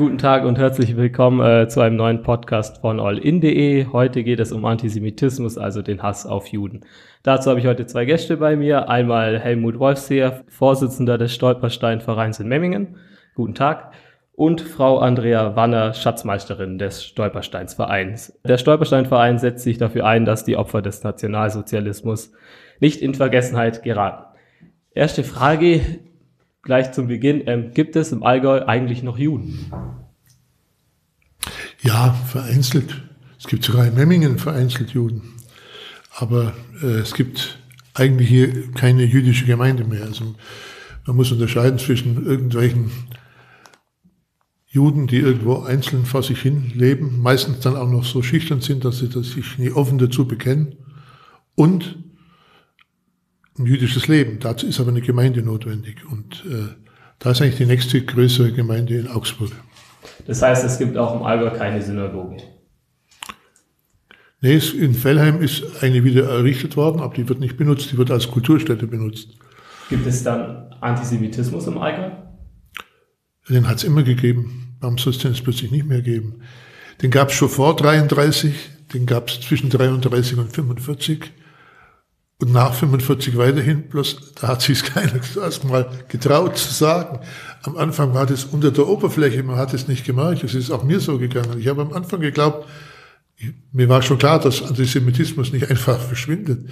Guten Tag und herzlich willkommen äh, zu einem neuen Podcast von allin.de. Heute geht es um Antisemitismus, also den Hass auf Juden. Dazu habe ich heute zwei Gäste bei mir. Einmal Helmut Wolfseer, Vorsitzender des Stolperstein-Vereins in Memmingen. Guten Tag. Und Frau Andrea Wanner, Schatzmeisterin des Stolpersteins-Vereins. Der Stolperstein-Verein setzt sich dafür ein, dass die Opfer des Nationalsozialismus nicht in Vergessenheit geraten. Erste Frage, gleich zum Beginn. Ähm, gibt es im Allgäu eigentlich noch Juden? Ja, vereinzelt. Es gibt sogar in Memmingen vereinzelt Juden. Aber äh, es gibt eigentlich hier keine jüdische Gemeinde mehr. Also man muss unterscheiden zwischen irgendwelchen Juden, die irgendwo einzeln vor sich hin leben, meistens dann auch noch so schüchtern sind, dass sie sich nie offen dazu bekennen, und ein jüdisches Leben. Dazu ist aber eine Gemeinde notwendig. Und äh, da ist eigentlich die nächste größere Gemeinde in Augsburg. Das heißt, es gibt auch im Allgäu keine Synagoge. Nee, in Fellheim ist eine wieder errichtet worden, aber die wird nicht benutzt, die wird als Kulturstätte benutzt. Gibt es dann Antisemitismus im Allgäu? Den hat es immer gegeben. Warum soll es den jetzt plötzlich nicht mehr geben? Den gab es schon vor 33, den gab es zwischen 33 und 45 und nach 45 weiterhin, bloß da hat sich keiner erstmal getraut zu sagen. Am Anfang war das unter der Oberfläche, man hat es nicht gemerkt, es ist auch mir so gegangen. Ich habe am Anfang geglaubt, mir war schon klar, dass Antisemitismus nicht einfach verschwindet.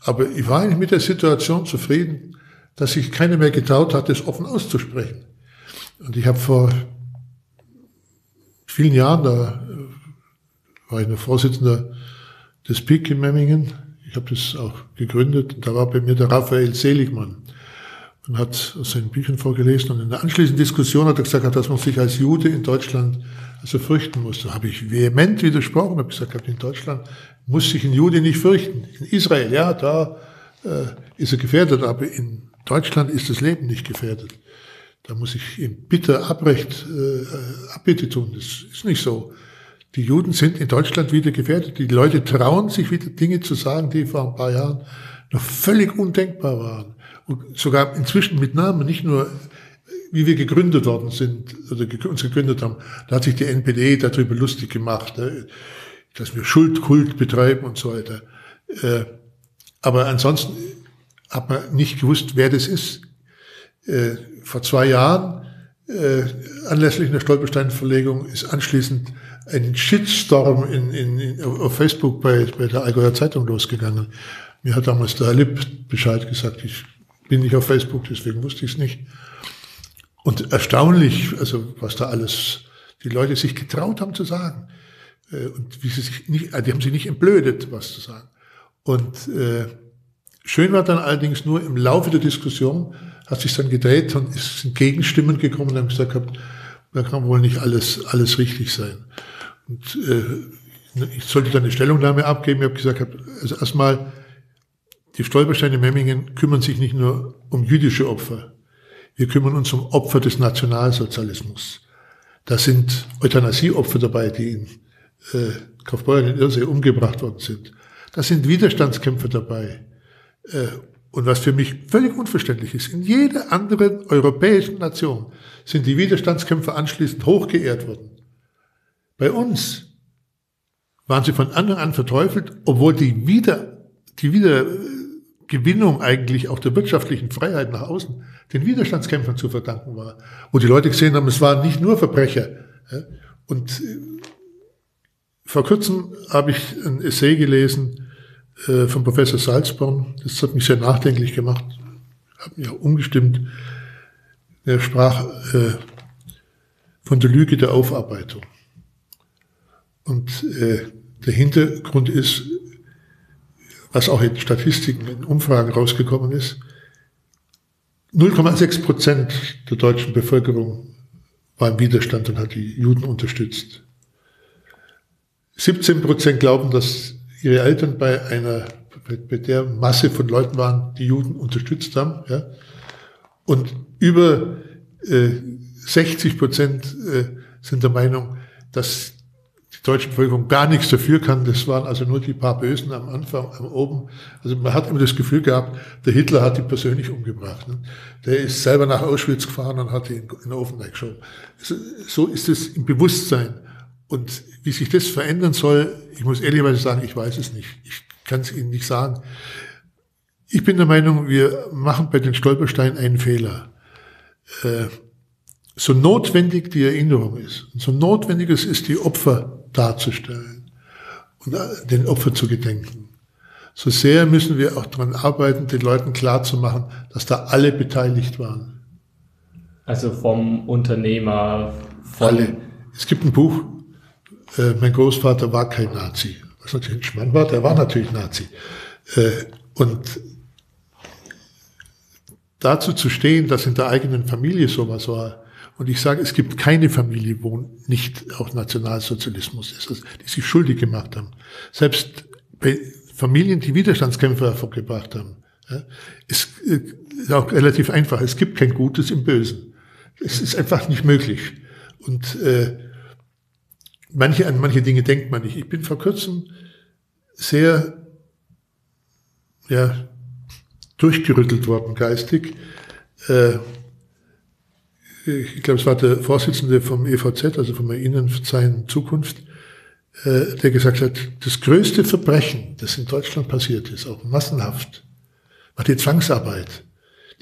Aber ich war eigentlich mit der Situation zufrieden, dass sich keiner mehr getraut hat, es offen auszusprechen. Und ich habe vor vielen Jahren, da war ich der Vorsitzender des PIK in Memmingen, ich habe das auch gegründet. Und da war bei mir der Raphael Seligmann und hat aus seinen Büchern vorgelesen. Und in der anschließenden Diskussion hat er gesagt, dass man sich als Jude in Deutschland also fürchten muss. Da habe ich vehement widersprochen, habe gesagt, in Deutschland muss sich ein Jude nicht fürchten. In Israel, ja, da äh, ist er gefährdet, aber in Deutschland ist das Leben nicht gefährdet. Da muss ich ihm bitter Abrecht, äh, Abbitte tun. Das ist nicht so. Die Juden sind in Deutschland wieder gefährdet. Die Leute trauen sich wieder Dinge zu sagen, die vor ein paar Jahren noch völlig undenkbar waren. Und sogar inzwischen mit Namen, nicht nur wie wir gegründet worden sind oder uns gegründet haben. Da hat sich die NPD darüber lustig gemacht, ne, dass wir Schuldkult betreiben und so weiter. Äh, aber ansonsten hat man nicht gewusst, wer das ist. Äh, vor zwei Jahren, äh, anlässlich einer Stolperstein-Verlegung, ist anschließend ein Shitstorm in, in, in, auf Facebook bei, bei der Allgäuer Zeitung losgegangen. Mir hat damals der Lipp Bescheid gesagt, ich bin nicht auf Facebook, deswegen wusste ich es nicht. Und erstaunlich, also was da alles die Leute sich getraut haben zu sagen. Äh, und wie sie sich nicht, die haben sich nicht entblödet, was zu sagen. Und äh, schön war dann allerdings nur im Laufe der Diskussion, hat sich dann gedreht und es sind Gegenstimmen gekommen und haben gesagt, da kann wohl nicht alles, alles richtig sein. Und äh, ich sollte dann eine Stellungnahme abgeben. Ich habe gesagt, also erstmal, die Stolpersteine Memmingen kümmern sich nicht nur um jüdische Opfer. Wir kümmern uns um Opfer des Nationalsozialismus. Da sind Euthanasieopfer dabei, die in äh, Kaufbeuren in Irsee umgebracht worden sind. Da sind Widerstandskämpfer dabei. Äh, und was für mich völlig unverständlich ist, in jeder anderen europäischen Nation sind die Widerstandskämpfer anschließend hochgeehrt worden. Bei uns waren sie von Anfang an verteufelt, obwohl die wieder, die Wiedergewinnung eigentlich auch der wirtschaftlichen Freiheit nach außen den Widerstandskämpfern zu verdanken war. Wo die Leute gesehen haben, es waren nicht nur Verbrecher. Und äh, vor kurzem habe ich ein Essay gelesen äh, von Professor Salzborn. Das hat mich sehr nachdenklich gemacht, hat mich auch umgestimmt. Er sprach äh, von der Lüge der Aufarbeitung. Und äh, der Hintergrund ist, was auch in Statistiken, in Umfragen rausgekommen ist, 0,6 Prozent der deutschen Bevölkerung war im Widerstand und hat die Juden unterstützt. 17 Prozent glauben, dass ihre Eltern bei einer, bei der Masse von Leuten waren, die Juden unterstützt haben. Ja? Und über äh, 60 Prozent äh, sind der Meinung, dass die deutsche Bevölkerung gar nichts dafür kann. Das waren also nur die paar Bösen am Anfang, am oben. Also man hat immer das Gefühl gehabt, der Hitler hat die persönlich umgebracht. Ne? Der ist selber nach Auschwitz gefahren und hat ihn in den Ofen geschoben. So ist es im Bewusstsein. Und wie sich das verändern soll, ich muss ehrlicherweise sagen, ich weiß es nicht. Ich kann es Ihnen nicht sagen. Ich bin der Meinung, wir machen bei den Stolpersteinen einen Fehler. Äh, so notwendig die Erinnerung ist, so notwendig es ist, die Opfer darzustellen und äh, den Opfer zu gedenken, so sehr müssen wir auch daran arbeiten, den Leuten klarzumachen, dass da alle beteiligt waren. Also vom Unternehmer, von alle. Es gibt ein Buch, äh, mein Großvater war kein Nazi. Was natürlich ein Schmann war, der war natürlich Nazi. Äh, und dazu zu stehen, dass in der eigenen Familie sowas war, und ich sage, es gibt keine Familie, wo nicht auch Nationalsozialismus ist, also die sich schuldig gemacht haben. Selbst bei Familien, die Widerstandskämpfer hervorgebracht haben, ja, ist, ist äh, auch relativ einfach. Es gibt kein Gutes im Bösen. Es ist einfach nicht möglich. Und äh, manche, an manche Dinge denkt man nicht. Ich bin vor kurzem sehr ja, durchgerüttelt worden geistig. Äh, ich glaube, es war der Vorsitzende vom EVZ, also vom Innenverzeihen Zukunft, äh, der gesagt hat, das größte Verbrechen, das in Deutschland passiert ist, auch massenhaft, war die Zwangsarbeit.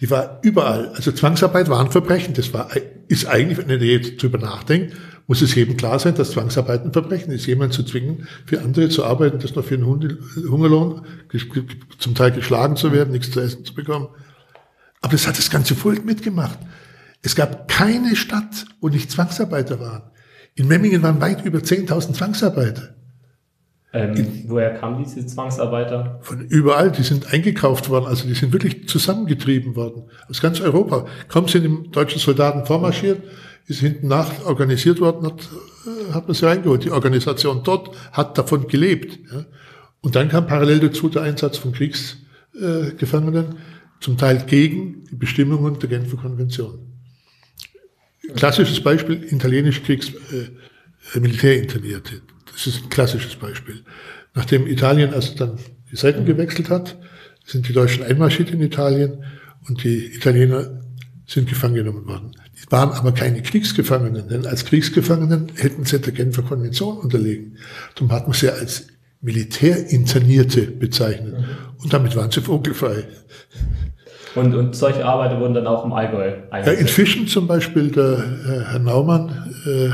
Die war überall. Also Zwangsarbeit war ein Verbrechen. Das war, ist eigentlich, wenn ihr jetzt drüber nachdenkt, muss es jedem klar sein, dass Zwangsarbeit ein Verbrechen ist. Jemand zu zwingen, für andere zu arbeiten, das noch für einen Hungerlohn, zum Teil geschlagen zu werden, nichts zu essen zu bekommen. Aber das hat das ganze Volk mitgemacht. Es gab keine Stadt, wo nicht Zwangsarbeiter waren. In Memmingen waren weit über 10.000 Zwangsarbeiter. Ähm, woher kamen diese Zwangsarbeiter? Von überall, die sind eingekauft worden, also die sind wirklich zusammengetrieben worden. Aus ganz Europa. Kaum sind die deutschen Soldaten vormarschiert, ist hinten nach organisiert worden, hat, äh, hat man sie reingeholt. Die Organisation dort hat davon gelebt. Ja. Und dann kam parallel dazu der Einsatz von Kriegsgefangenen, äh, zum Teil gegen die Bestimmungen der Genfer Konvention. Klassisches Beispiel, italienische Kriegs, äh, Militärinternierte. Das ist ein klassisches Beispiel. Nachdem Italien also dann die Seiten gewechselt hat, sind die Deutschen einmarschiert in Italien und die Italiener sind gefangen genommen worden. Die waren aber keine Kriegsgefangenen, denn als Kriegsgefangenen hätten sie der Genfer Konvention unterlegen. Darum hat man sie als Militärinternierte bezeichnet. Und damit waren sie vogelfrei. Und, und solche Arbeiter wurden dann auch im Allgäu eingesetzt? Ja, in Fischen zum Beispiel, der äh, Herr Naumann, äh,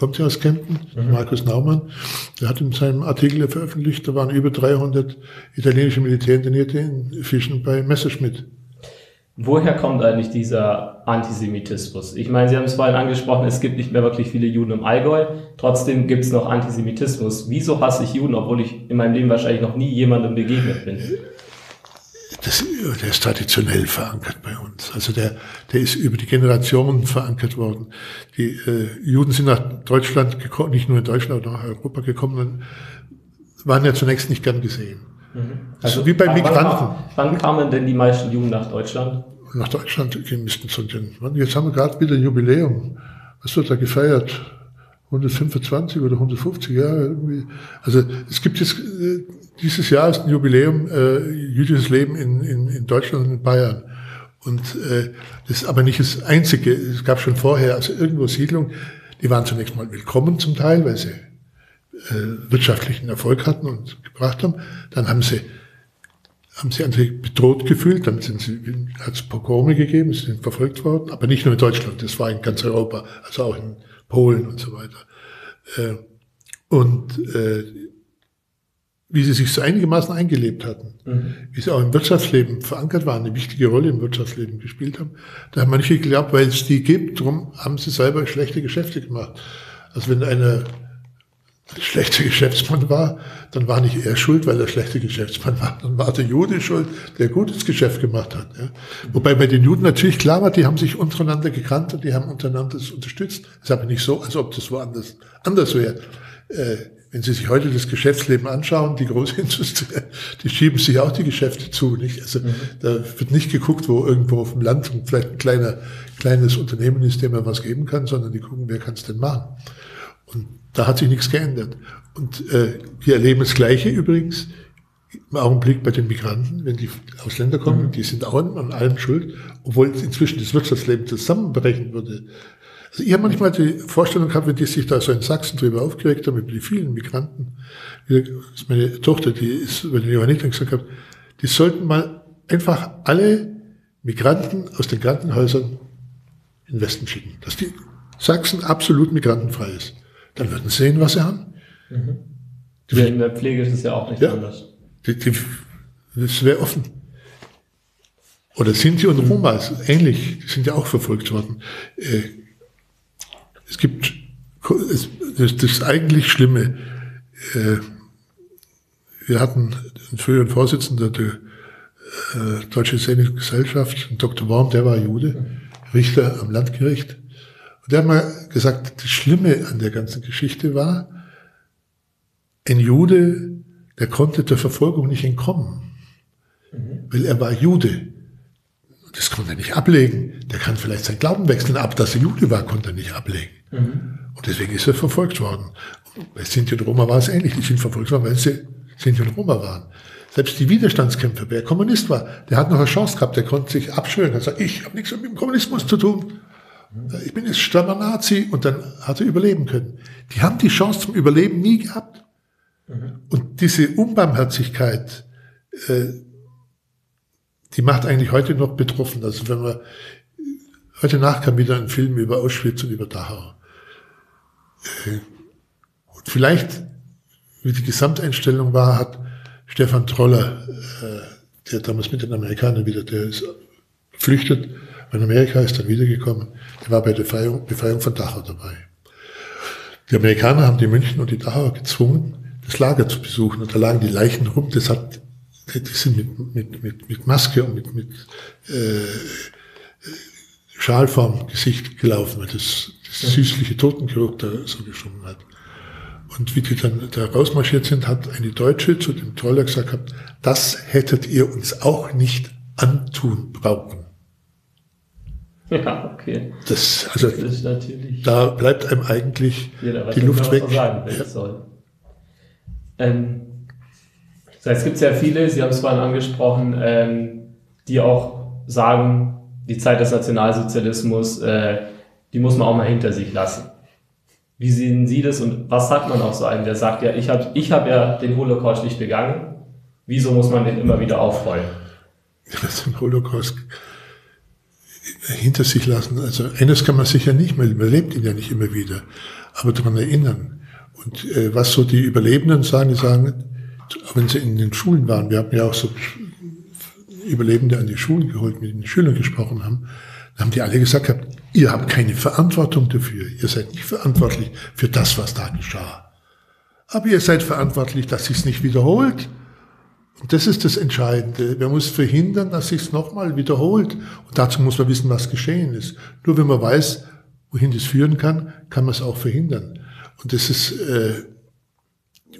kommt ja aus Kempten, mhm. Markus Naumann, der hat in seinem Artikel veröffentlicht, da waren über 300 italienische Militärinternierte in Fischen bei Messerschmitt. Woher kommt eigentlich dieser Antisemitismus? Ich meine, Sie haben es vorhin angesprochen, es gibt nicht mehr wirklich viele Juden im Allgäu. Trotzdem gibt es noch Antisemitismus. Wieso hasse ich Juden, obwohl ich in meinem Leben wahrscheinlich noch nie jemandem begegnet bin? Das, der ist traditionell verankert bei uns. Also der, der ist über die Generationen verankert worden. Die äh, Juden sind nach Deutschland gekommen, nicht nur in Deutschland, auch nach Europa gekommen und waren ja zunächst nicht gern gesehen. Mhm. Also, also wie bei Migranten. Wann, wann kamen denn die meisten Juden nach Deutschland? Nach Deutschland gehen müssten zu den, jetzt haben wir gerade wieder ein Jubiläum. Was wird da gefeiert? 125 oder 150 Jahre irgendwie. Also es gibt jetzt äh, dieses Jahr ist ein Jubiläum äh, jüdisches Leben in, in, in Deutschland und in Bayern. Und äh, das ist aber nicht das Einzige. Es gab schon vorher, also irgendwo Siedlungen, die waren zunächst mal willkommen zum Teil, weil sie äh, wirtschaftlichen Erfolg hatten und gebracht haben. Dann haben sie haben sie sich bedroht gefühlt, dann sind sie, es Pogrome gegeben, sie sind verfolgt worden, aber nicht nur in Deutschland, das war in ganz Europa, also auch in Polen und so weiter. Äh, und äh, wie sie sich so einigermaßen eingelebt hatten, mhm. wie sie auch im Wirtschaftsleben verankert waren, eine wichtige Rolle im Wirtschaftsleben gespielt haben. Da haben manche geglaubt, weil es die gibt, darum haben sie selber schlechte Geschäfte gemacht. Also wenn einer schlechter Geschäftsmann war, dann war nicht er schuld, weil er schlechter Geschäftsmann war, dann war der Jude schuld, der gutes Geschäft gemacht hat. Ja. Wobei bei den Juden natürlich klar war, die haben sich untereinander gekannt und die haben untereinander das unterstützt. Es ist aber nicht so, als ob das woanders anders wäre. Äh, wenn Sie sich heute das Geschäftsleben anschauen, die Großindustrie, die schieben sich auch die Geschäfte zu, nicht? Also, mhm. da wird nicht geguckt, wo irgendwo auf dem Land vielleicht ein kleiner, kleines Unternehmen ist, dem man was geben kann, sondern die gucken, wer kann es denn machen? Und da hat sich nichts geändert. Und äh, wir erleben das Gleiche übrigens im Augenblick bei den Migranten, wenn die Ausländer kommen, mhm. die sind auch an allem schuld, obwohl inzwischen das Wirtschaftsleben zusammenbrechen würde. Also ich habe manchmal die Vorstellung gehabt, wenn die sich da so in Sachsen drüber aufgeregt haben, über die vielen Migranten, meine Tochter, die ist, wenn ich aber nicht gesagt habe, die sollten mal einfach alle Migranten aus den Krankenhäusern in den Westen schicken, dass die Sachsen absolut migrantenfrei ist. Dann würden sie sehen, was sie haben. Mhm. in der Pflege ist es ja auch nicht ja, anders. Die, die, das wäre offen. Oder Sinti und Roma, ähnlich, die sind ja auch verfolgt worden. Äh, es gibt das, das eigentlich Schlimme. Äh, wir hatten einen früheren Vorsitzenden der äh, Deutsche Szenische Gesellschaft, Dr. Worm, der war Jude, Richter am Landgericht. Und der hat mal gesagt, das Schlimme an der ganzen Geschichte war, ein Jude, der konnte der Verfolgung nicht entkommen, mhm. weil er war Jude. Das konnte er nicht ablegen. Der kann vielleicht sein Glauben wechseln, aber dass er Jude war, konnte er nicht ablegen. Mhm. Und deswegen ist er verfolgt worden. Bei Sinti und Roma war es ähnlich. Die sind verfolgt worden, weil sie Sinti und Roma waren. Selbst die Widerstandskämpfer, wer Kommunist war, der hat noch eine Chance gehabt, der konnte sich abschwören und sagen, ich habe nichts mit dem Kommunismus zu tun. Ich bin jetzt strammer Nazi und dann hat er überleben können. Die haben die Chance zum Überleben nie gehabt. Mhm. Und diese Unbarmherzigkeit, äh, die macht eigentlich heute noch betroffen. Also wenn man, heute Nacht kam wieder ein Film über Auschwitz und über Dachau. Äh, und vielleicht, wie die Gesamteinstellung war, hat Stefan Troller, äh, der damals mit den Amerikanern wieder, der ist flüchtet, in Amerika ist dann wiedergekommen, der war bei der Befreiung, Befreiung von Dachau dabei. Die Amerikaner haben die München und die Dachauer gezwungen, das Lager zu besuchen. Und da lagen die Leichen rum. Das hat, die sind mit, mit, mit, mit Maske und mit, mit äh, Schal vorm Gesicht gelaufen, weil das, das süßliche Totengeruch da so geschoben hat. Und wie die dann da rausmarschiert sind, hat eine Deutsche zu dem Troller gesagt, das hättet ihr uns auch nicht antun brauchen. Ja, okay. Das, also, das da bleibt einem eigentlich die Luft weg. Sagen. Ähm, das heißt, es gibt sehr viele, Sie haben es vorhin angesprochen, ähm, die auch sagen, die Zeit des Nationalsozialismus, äh, die muss man auch mal hinter sich lassen. Wie sehen Sie das und was sagt man auch so einem, der sagt, ja, ich habe ich hab ja den Holocaust nicht begangen, wieso muss man den immer wieder aufrollen? Das den Holocaust hinter sich lassen. Also eines kann man sicher nicht man lebt ihn ja nicht immer wieder, aber daran erinnern. Und äh, was so die Überlebenden sagen, die sagen, wenn sie in den Schulen waren, wir haben ja auch so Überlebende an die Schulen geholt, mit den Schülern gesprochen haben, dann haben die alle gesagt, ihr habt keine Verantwortung dafür, ihr seid nicht verantwortlich für das, was da geschah. Aber ihr seid verantwortlich, dass sich es nicht wiederholt. Und das ist das Entscheidende. Man muss verhindern, dass sich es nochmal wiederholt. Und dazu muss man wissen, was geschehen ist. Nur wenn man weiß, wohin das führen kann, kann man es auch verhindern. Und das ist, äh,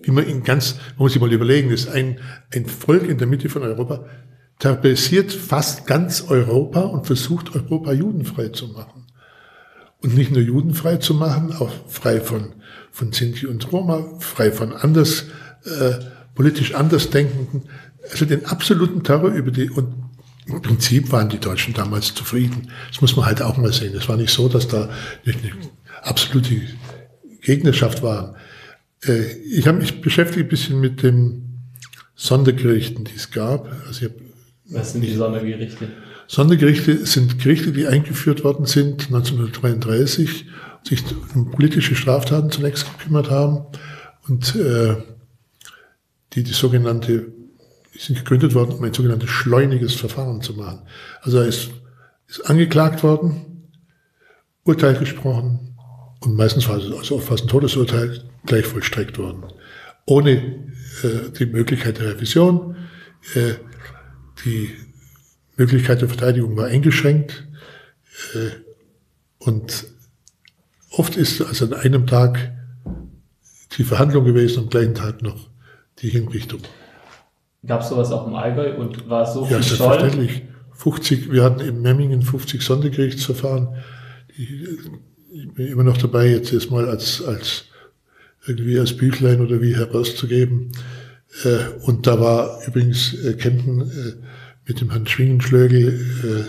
wie man in ganz, man muss sich mal überlegen, ist ein, ein Volk in der Mitte von Europa, terrorisiert fast ganz Europa und versucht Europa judenfrei zu machen. Und nicht nur judenfrei zu machen, auch frei von, von Sinti und Roma, frei von anders, äh, politisch andersdenkenden, also den absoluten Terror über die, und im Prinzip waren die Deutschen damals zufrieden. Das muss man halt auch mal sehen. Es war nicht so, dass da eine absolute Gegnerschaft war. Äh, ich habe mich beschäftigt ein bisschen mit den Sondergerichten, die es gab. Also Was sind die Sondergerichte? Sondergerichte sind Gerichte, die eingeführt worden sind 1933, sich um politische Straftaten zunächst gekümmert haben und äh, die die sogenannte, die sind gegründet worden, um ein sogenanntes schleuniges Verfahren zu machen. Also er ist, ist angeklagt worden, Urteil gesprochen und meistens war es also fast ein Todesurteil gleich vollstreckt worden. Ohne äh, die Möglichkeit der Revision. Äh, die Möglichkeit der Verteidigung war eingeschränkt. Äh, und oft ist also an einem Tag die Verhandlung gewesen, am gleichen Tag noch die Hinrichtung. Gab es sowas auch im Allgäu und war es so ja, viel selbstverständlich. 50, wir hatten in Memmingen 50 Sondergerichtsverfahren. Ich bin immer noch dabei, jetzt erstmal als, als irgendwie als Büchlein oder wie herauszugeben. Äh, und da war übrigens äh, Kempten äh, mit dem Herrn Schwingenschlögel,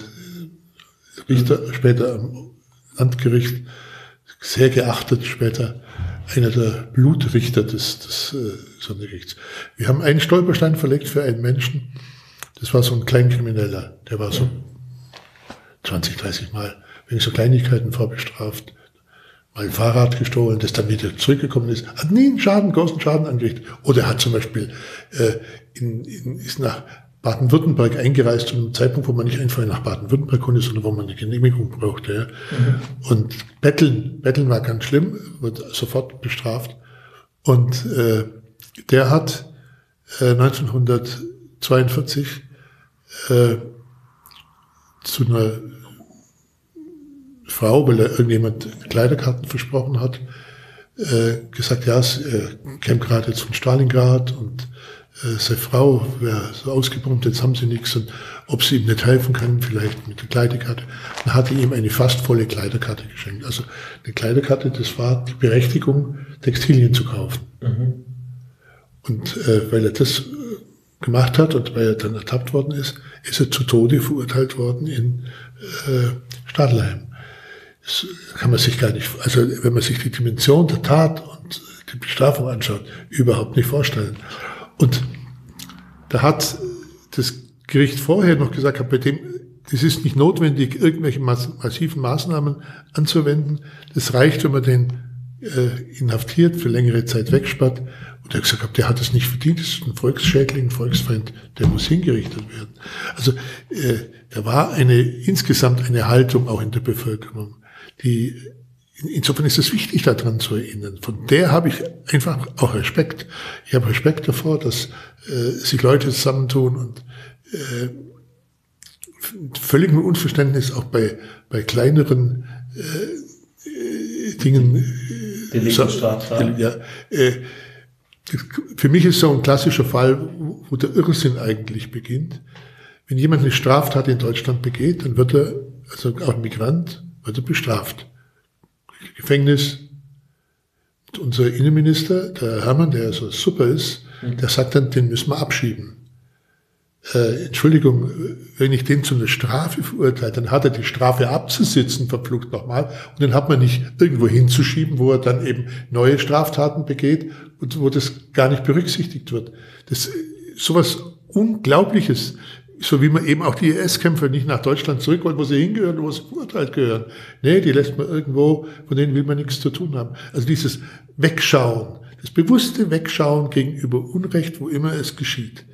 äh, Richter, mhm. später am Landgericht, sehr geachtet später, einer der Blutrichter des, des äh, Sondergerichts. Wir haben einen Stolperstein verlegt für einen Menschen, das war so ein Kleinkrimineller, der war so 20, 30 Mal wegen so Kleinigkeiten vorbestraft mal ein Fahrrad gestohlen, das dann wieder zurückgekommen ist, hat nie einen Schaden, großen Schaden angerichtet. Oder hat zum Beispiel äh, in, in, ist nach Baden-Württemberg eingereist zu einem Zeitpunkt, wo man nicht einfach nach Baden-Württemberg konnte, sondern wo man eine Genehmigung brauchte. Ja. Mhm. Und Betteln, Betteln war ganz schlimm, wird sofort bestraft. Und äh, der hat äh, 1942 äh, zu einer Frau, weil er irgendjemand Kleiderkarten versprochen hat, äh, gesagt, ja, sie äh, käme gerade jetzt von Stalingrad und äh, seine Frau wäre so ausgebombt, jetzt haben sie nichts und ob sie ihm nicht helfen kann, vielleicht mit der Kleiderkarte. Dann hatte ihm eine fast volle Kleiderkarte geschenkt. Also eine Kleiderkarte, das war die Berechtigung, Textilien zu kaufen. Mhm. Und äh, weil er das äh, gemacht hat und weil er dann ertappt worden ist, ist er zu Tode verurteilt worden in äh, Stadelheim. Das kann man sich gar nicht, also wenn man sich die Dimension der Tat und die Bestrafung anschaut, überhaupt nicht vorstellen. Und da hat das Gericht vorher noch gesagt, bei dem, es ist nicht notwendig, irgendwelche massiven Maßnahmen anzuwenden. Das reicht, wenn man den äh, inhaftiert, für längere Zeit wegsperrt. Und er hat gesagt, der hat es nicht verdient, das ist ein Volksschädling, ein Volksfeind, der muss hingerichtet werden. Also äh, da war eine insgesamt eine Haltung auch in der Bevölkerung die, insofern ist es wichtig, daran zu erinnern. Von der habe ich einfach auch Respekt. Ich habe Respekt davor, dass äh, sich Leute zusammentun und äh, völligem Unverständnis auch bei, bei kleineren äh, Dingen. Äh, so, ja, äh, für mich ist so ein klassischer Fall, wo der Irrsinn eigentlich beginnt. Wenn jemand eine Straftat in Deutschland begeht, dann wird er, also auch ein Migrant, wird er bestraft. Gefängnis. Und unser Innenminister, der Hermann, der so super ist, mhm. der sagt dann, den müssen wir abschieben. Äh, Entschuldigung, wenn ich den zu einer Strafe verurteile, dann hat er die Strafe abzusitzen, verflucht nochmal, und den hat man nicht irgendwo hinzuschieben, wo er dann eben neue Straftaten begeht und wo das gar nicht berücksichtigt wird. Das sowas Unglaubliches so wie man eben auch die IS-Kämpfer nicht nach Deutschland zurück wollen, wo sie hingehören, wo sie verurteilt gehören. Nee, die lässt man irgendwo, von denen will man nichts zu tun haben. Also dieses Wegschauen, das bewusste Wegschauen gegenüber Unrecht, wo immer es geschieht,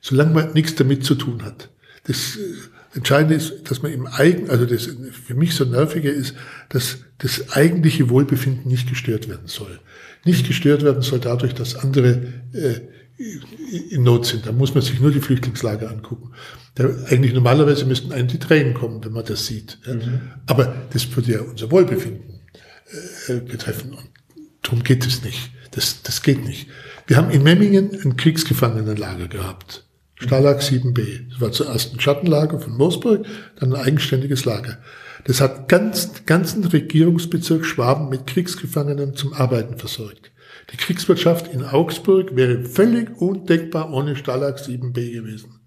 solange man nichts damit zu tun hat. Das äh, Entscheidende ist, dass man im Eigen, also das für mich so nervige ist, dass das eigentliche Wohlbefinden nicht gestört werden soll. Nicht gestört werden soll dadurch, dass andere äh, in Not sind. Da muss man sich nur die Flüchtlingslager angucken. Da, eigentlich normalerweise müssten einem die Tränen kommen, wenn man das sieht. Mhm. Aber das würde ja unser Wohlbefinden äh, betreffen. Und darum geht es nicht. Das, das geht nicht. Wir haben in Memmingen ein Kriegsgefangenenlager gehabt. Stalag 7b. Das war zuerst ein Schattenlager von Moosburg, dann ein eigenständiges Lager. Das hat ganz, ganzen Regierungsbezirk Schwaben mit Kriegsgefangenen zum Arbeiten versorgt. Die Kriegswirtschaft in Augsburg wäre völlig undenkbar ohne Stalag 7b gewesen.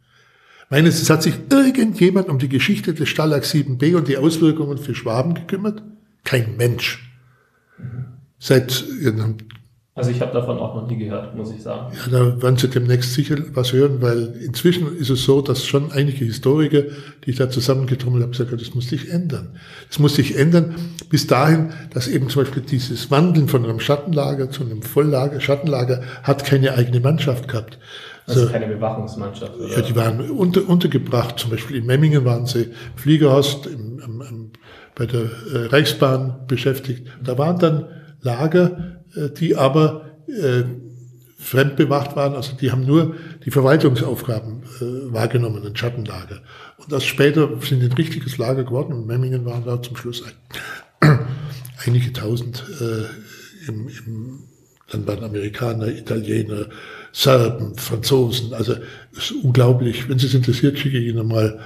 Meines, es hat sich irgendjemand um die Geschichte des Stalag 7b und die Auswirkungen für Schwaben gekümmert? Kein Mensch. Seit also ich habe davon auch noch nie gehört, muss ich sagen. Ja, da werden Sie demnächst sicher was hören, weil inzwischen ist es so, dass schon einige Historiker, die ich da zusammengetrommelt habe, gesagt haben, das muss sich ändern. Das muss sich ändern bis dahin, dass eben zum Beispiel dieses Wandeln von einem Schattenlager zu einem Volllager, Schattenlager, hat keine eigene Mannschaft gehabt. Also, also keine Bewachungsmannschaft. Oder? Ja, die waren unter, untergebracht. Zum Beispiel in Memmingen waren sie Fliegerhorst im, im, im, bei der äh, Reichsbahn beschäftigt. Da waren dann Lager, die aber äh, fremdbewacht waren, also die haben nur die Verwaltungsaufgaben äh, wahrgenommen, ein Schattenlager. Und das später sind ein richtiges Lager geworden und Memmingen waren da zum Schluss ein, einige tausend äh, im, im, dann waren Amerikaner, Italiener, Serben, Franzosen, also es ist unglaublich. Wenn Sie es interessiert, schicke ich Ihnen mal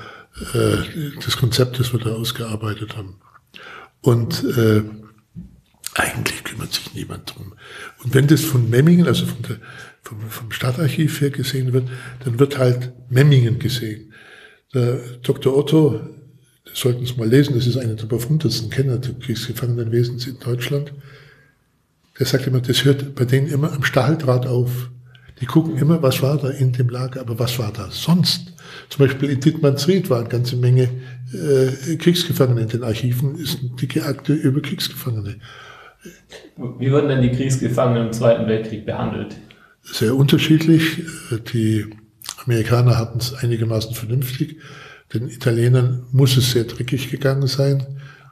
äh, das Konzept, das wir da ausgearbeitet haben. Und äh, Eigentlich kümmert sich niemand drum. Und wenn das von Memmingen, also von der, vom, vom Stadtarchiv her gesehen wird, dann wird halt Memmingen gesehen. Der Dr. Otto, das sollten Sie mal lesen, das ist einer der befundesten Kenner des Kriegsgefangenenwesens in Deutschland, der sagt immer, das hört bei denen immer am Stacheldraht auf. Die gucken immer, was war da in dem Lager, aber was war da sonst? Zum Beispiel in Dittmannsried waren eine ganze Menge äh, Kriegsgefangene in den Archiven, ist eine dicke Akte über Kriegsgefangene. Wie wurden denn die Kriegsgefangenen im Zweiten Weltkrieg behandelt? Sehr unterschiedlich. Die Amerikaner hatten es einigermaßen vernünftig. Den Italienern muss es sehr dreckig gegangen sein.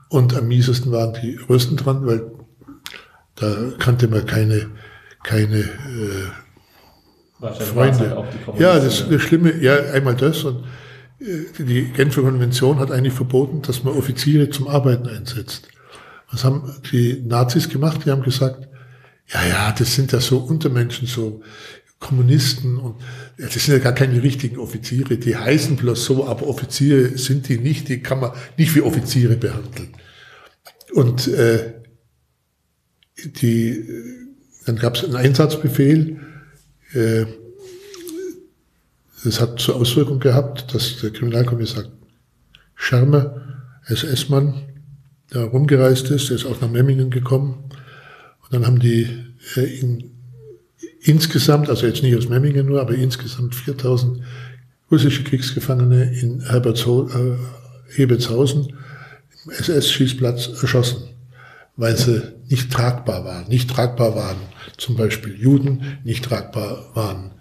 Und am miesesten waren die Russen dran, weil da kannte man keine, keine äh, Freunde. Halt ja, das, das Schlimme, ja, einmal das und äh, die Genfer Konvention hat eigentlich verboten, dass man Offiziere zum Arbeiten einsetzt. Was haben die Nazis gemacht? Die haben gesagt, ja, ja, das sind ja so Untermenschen, so Kommunisten und ja, das sind ja gar keine richtigen Offiziere, die heißen bloß so, aber Offiziere sind die nicht, die kann man nicht wie Offiziere behandeln. Und äh, die, dann gab es einen Einsatzbefehl, äh, das hat zur Auswirkung gehabt, dass der Kriminalkommissar Schermer, SS-Mann, da rumgereist ist, der ist auch nach Memmingen gekommen. Und dann haben die äh, ihn insgesamt, also jetzt nicht aus Memmingen nur, aber insgesamt 4000 russische Kriegsgefangene in Herbertsho äh, im SS-Schießplatz erschossen, weil sie nicht tragbar waren. Nicht tragbar waren zum Beispiel Juden, nicht tragbar waren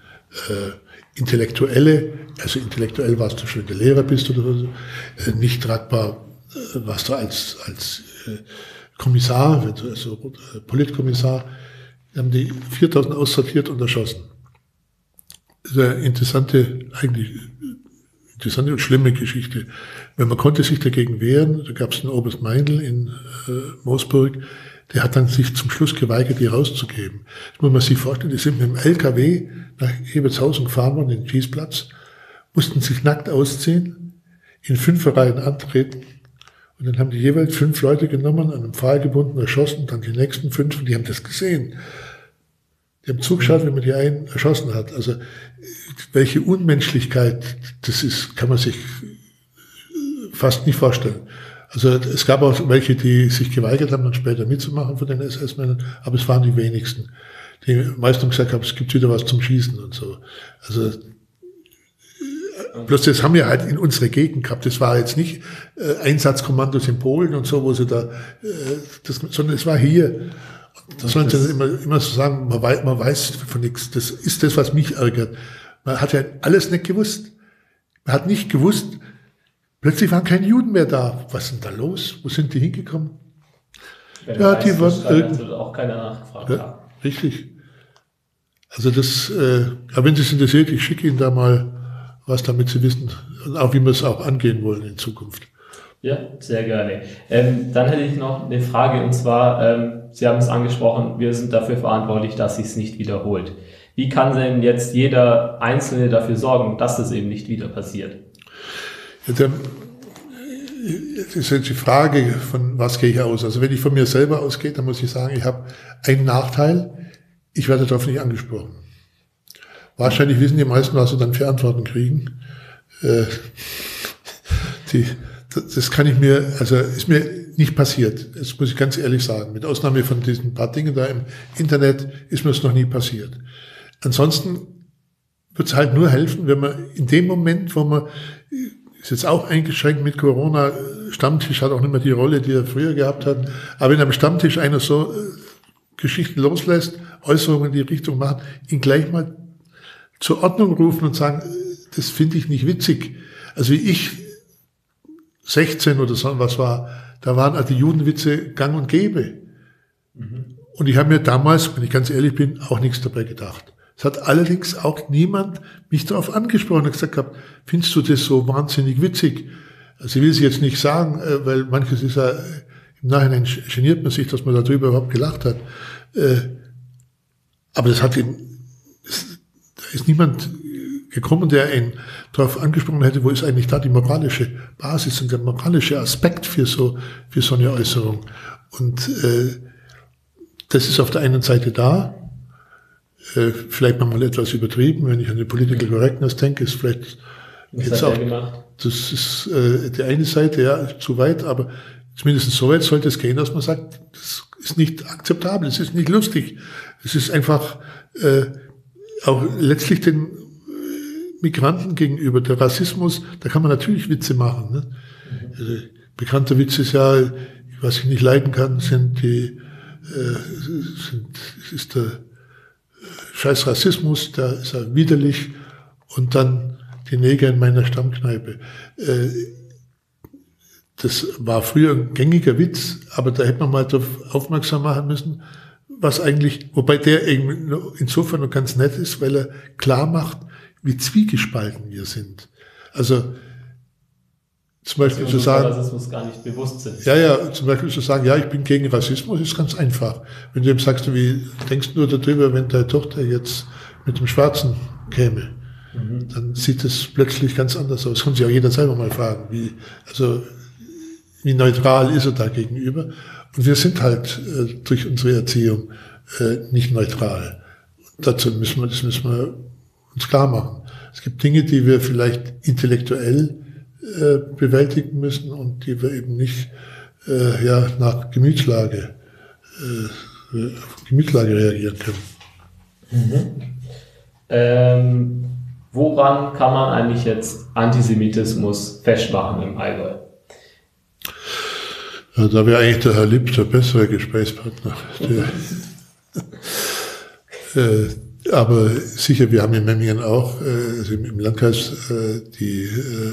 äh, Intellektuelle, also intellektuell warst du schon, der Lehrer bist oder so, äh, nicht tragbar äh, warst du als, als äh, Kommissar, also Politkommissar, haben die 4000 aussortiert und erschossen. Sehr interessante, eigentlich interessante und schlimme Geschichte. Wenn man konnte sich dagegen wehren, da gab es einen Oberst Meindl in äh, Moosburg, der hat dann sich zum Schluss geweigert, die rauszugeben. Das muss man sich vorstellen, die sind mit dem LKW nach Ebertshausen gefahren worden, den Schießplatz, mussten sich nackt ausziehen, in Fünferreihen antreten und dann haben die jeweils fünf Leute genommen, an einem Pfahl gebunden, erschossen, dann die nächsten fünf, und die haben das gesehen. Die haben zugeschaut, wie man die einen erschossen hat. Also, welche Unmenschlichkeit das ist, kann man sich fast nicht vorstellen. Also, es gab auch welche, die sich geweigert haben, dann später mitzumachen von den SS-Männern, aber es waren die wenigsten. Die meisten gesagt haben, es gibt wieder was zum Schießen und so. Also, Bloß das haben wir halt in unserer Gegend gehabt. Das war jetzt nicht äh, Einsatzkommandos in Polen und so, wo sie da, äh, das, sondern es war hier. Das sollen sie immer, immer so sagen, man weiß, man weiß von nichts. Das ist das, was mich ärgert. Man hat ja alles nicht gewusst. Man hat nicht gewusst, plötzlich waren keine Juden mehr da. Was ist denn da los? Wo sind die hingekommen? Wenn ja, die waren irgend... auch keiner nachgefragt ja, Richtig. Also das, äh, aber wenn Sie es interessiert, ich schicke Ihnen da mal was damit Sie wissen und auch wie wir es auch angehen wollen in Zukunft. Ja, sehr gerne. Ähm, dann hätte ich noch eine Frage und zwar, ähm, Sie haben es angesprochen, wir sind dafür verantwortlich, dass sich es nicht wiederholt. Wie kann denn jetzt jeder Einzelne dafür sorgen, dass es eben nicht wieder passiert? Ja, dann, das ist jetzt die Frage, von was gehe ich aus? Also wenn ich von mir selber ausgehe, dann muss ich sagen, ich habe einen Nachteil, ich werde darauf nicht angesprochen. Wahrscheinlich wissen die meisten, was sie dann für Antworten kriegen. Äh, die, das kann ich mir, also ist mir nicht passiert. Das muss ich ganz ehrlich sagen. Mit Ausnahme von diesen paar Dingen da im Internet ist mir das noch nie passiert. Ansonsten wird es halt nur helfen, wenn man in dem Moment, wo man, ist jetzt auch eingeschränkt mit Corona, Stammtisch hat auch nicht mehr die Rolle, die er früher gehabt hat, aber wenn am Stammtisch einer so äh, Geschichten loslässt, Äußerungen in die Richtung macht, ihn gleich mal zur Ordnung rufen und sagen, das finde ich nicht witzig. Also wie ich 16 oder so was war, da waren also die Judenwitze gang und gäbe. Mhm. Und ich habe mir damals, wenn ich ganz ehrlich bin, auch nichts dabei gedacht. Es hat allerdings auch niemand mich darauf angesprochen und gesagt gehabt, findest du das so wahnsinnig witzig? Also ich will es jetzt nicht sagen, äh, weil manches ist ja, im Nachhinein geniert man sich, dass man darüber überhaupt gelacht hat. Äh, aber das hat ihn, ist niemand gekommen, der ihn darauf angesprochen hätte, wo ist eigentlich da die moralische Basis und der moralische Aspekt für so, für so eine Äußerung. Und äh, das ist auf der einen Seite da, äh, vielleicht manchmal etwas übertrieben, wenn ich an die Political Correctness denke, ist vielleicht Was jetzt auch, das ist äh, die eine Seite, ja, zu weit, aber zumindest so weit sollte es gehen, dass man sagt, das ist nicht akzeptabel, es ist nicht lustig, es ist einfach äh, auch letztlich den äh, Migranten gegenüber, der Rassismus, da kann man natürlich Witze machen. Ne? Also, bekannter Witz ist ja, was ich nicht leiden kann, sind die, äh, sind, ist der äh, scheiß Rassismus, da ist er widerlich und dann die Neger in meiner Stammkneipe. Äh, das war früher ein gängiger Witz, aber da hätte man mal darauf aufmerksam machen müssen, was eigentlich, wobei der insofern noch ganz nett ist, weil er klar macht, wie zwiegespalten wir sind. Also zum Beispiel zu sagen, Rassismus gar nicht bewusst sind. ja, ja, zum Beispiel zu sagen, ja, ich bin gegen Rassismus, ist ganz einfach. Wenn du ihm sagst, wie denkst du darüber, wenn deine Tochter jetzt mit dem Schwarzen käme, mhm. dann sieht es plötzlich ganz anders aus. Kann sich auch jeder selber mal fragen, wie, also, wie neutral ist er da gegenüber? Wir sind halt äh, durch unsere Erziehung äh, nicht neutral. Dazu müssen wir, das müssen wir uns klar machen. Es gibt Dinge, die wir vielleicht intellektuell äh, bewältigen müssen und die wir eben nicht äh, ja, nach Gemütslage, äh, Gemütslage reagieren können. Mhm. Ähm, woran kann man eigentlich jetzt Antisemitismus festmachen im Allgäu? Ja, da wäre eigentlich der Herr Lipp der bessere Gesprächspartner. Der, äh, aber sicher, wir haben in Memmingen auch, äh, also im, Landkreis, äh, die äh,